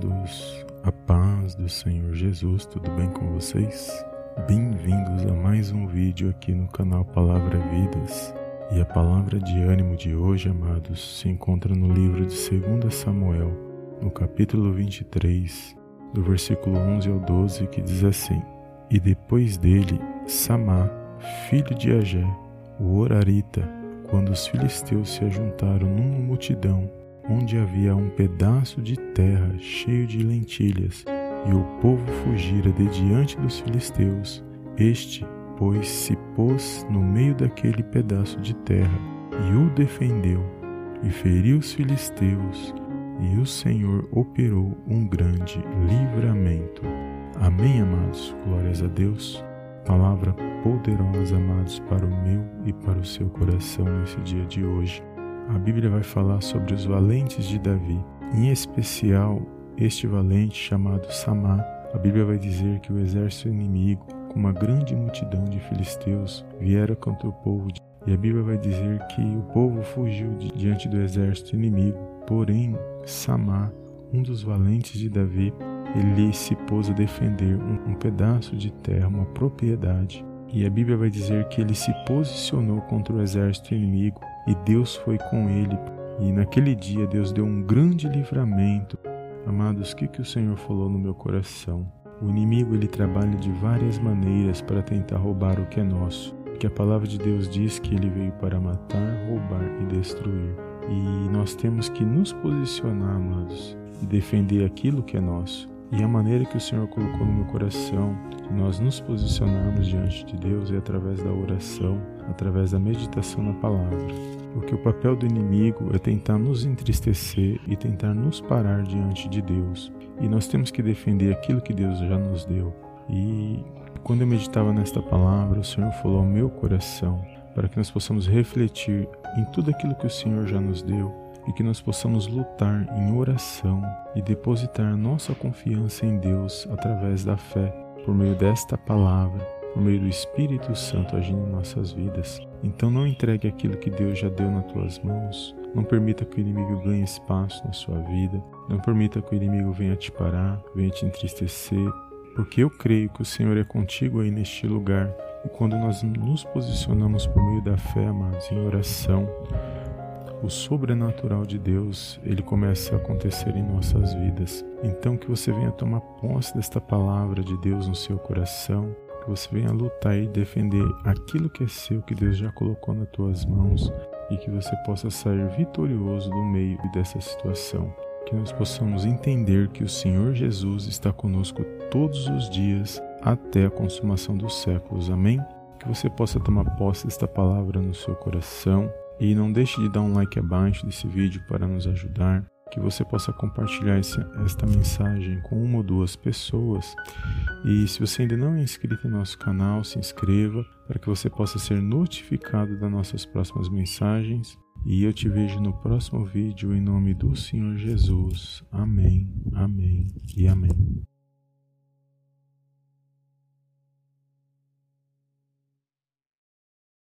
amados, a paz do Senhor Jesus, tudo bem com vocês? Bem-vindos a mais um vídeo aqui no canal Palavra Vidas. E a palavra de ânimo de hoje, amados, se encontra no livro de 2 Samuel, no capítulo 23, do versículo 11 ao 12, que diz assim: E depois dele, Samá, filho de Agé, o Orarita, quando os filisteus se ajuntaram numa multidão, onde havia um pedaço de terra cheio de lentilhas, e o povo fugira de diante dos filisteus. Este, pois, se pôs no meio daquele pedaço de terra e o defendeu, e feriu os filisteus, e o Senhor operou um grande livramento. Amém, amados. Glórias a Deus. Palavra poderosa, amados, para o meu e para o seu coração nesse dia de hoje a Bíblia vai falar sobre os valentes de Davi, em especial este valente chamado Samá. A Bíblia vai dizer que o exército inimigo, com uma grande multidão de filisteus, viera contra o povo. E a Bíblia vai dizer que o povo fugiu diante do exército inimigo. Porém, Samá, um dos valentes de Davi, ele se pôs a defender um, um pedaço de terra, uma propriedade. E a Bíblia vai dizer que ele se posicionou contra o exército inimigo e Deus foi com ele. E naquele dia Deus deu um grande livramento. Amados, o que, que o Senhor falou no meu coração? O inimigo ele trabalha de várias maneiras para tentar roubar o que é nosso. Porque a palavra de Deus diz que ele veio para matar, roubar e destruir. E nós temos que nos posicionar, amados, e defender aquilo que é nosso. E a maneira que o Senhor colocou no meu coração de nós nos posicionarmos diante de Deus é através da oração, através da meditação na palavra. Porque o papel do inimigo é tentar nos entristecer e tentar nos parar diante de Deus. E nós temos que defender aquilo que Deus já nos deu. E quando eu meditava nesta palavra, o Senhor falou ao meu coração para que nós possamos refletir em tudo aquilo que o Senhor já nos deu e que nós possamos lutar em oração e depositar nossa confiança em Deus através da fé, por meio desta palavra, por meio do Espírito Santo agindo em nossas vidas. Então não entregue aquilo que Deus já deu nas tuas mãos. Não permita que o inimigo ganhe espaço na sua vida. Não permita que o inimigo venha te parar, venha te entristecer, porque eu creio que o Senhor é contigo aí neste lugar. E quando nós nos posicionamos por meio da fé, amados, em oração, o sobrenatural de Deus, ele começa a acontecer em nossas vidas. Então que você venha tomar posse desta palavra de Deus no seu coração, que você venha lutar e defender aquilo que é seu, que Deus já colocou nas tuas mãos e que você possa sair vitorioso do meio dessa situação. Que nós possamos entender que o Senhor Jesus está conosco todos os dias até a consumação dos séculos. Amém? Que você possa tomar posse desta palavra no seu coração e não deixe de dar um like abaixo desse vídeo para nos ajudar, que você possa compartilhar esta mensagem com uma ou duas pessoas. E se você ainda não é inscrito em nosso canal, se inscreva para que você possa ser notificado das nossas próximas mensagens. E eu te vejo no próximo vídeo em nome do Senhor Jesus. Amém, amém e amém.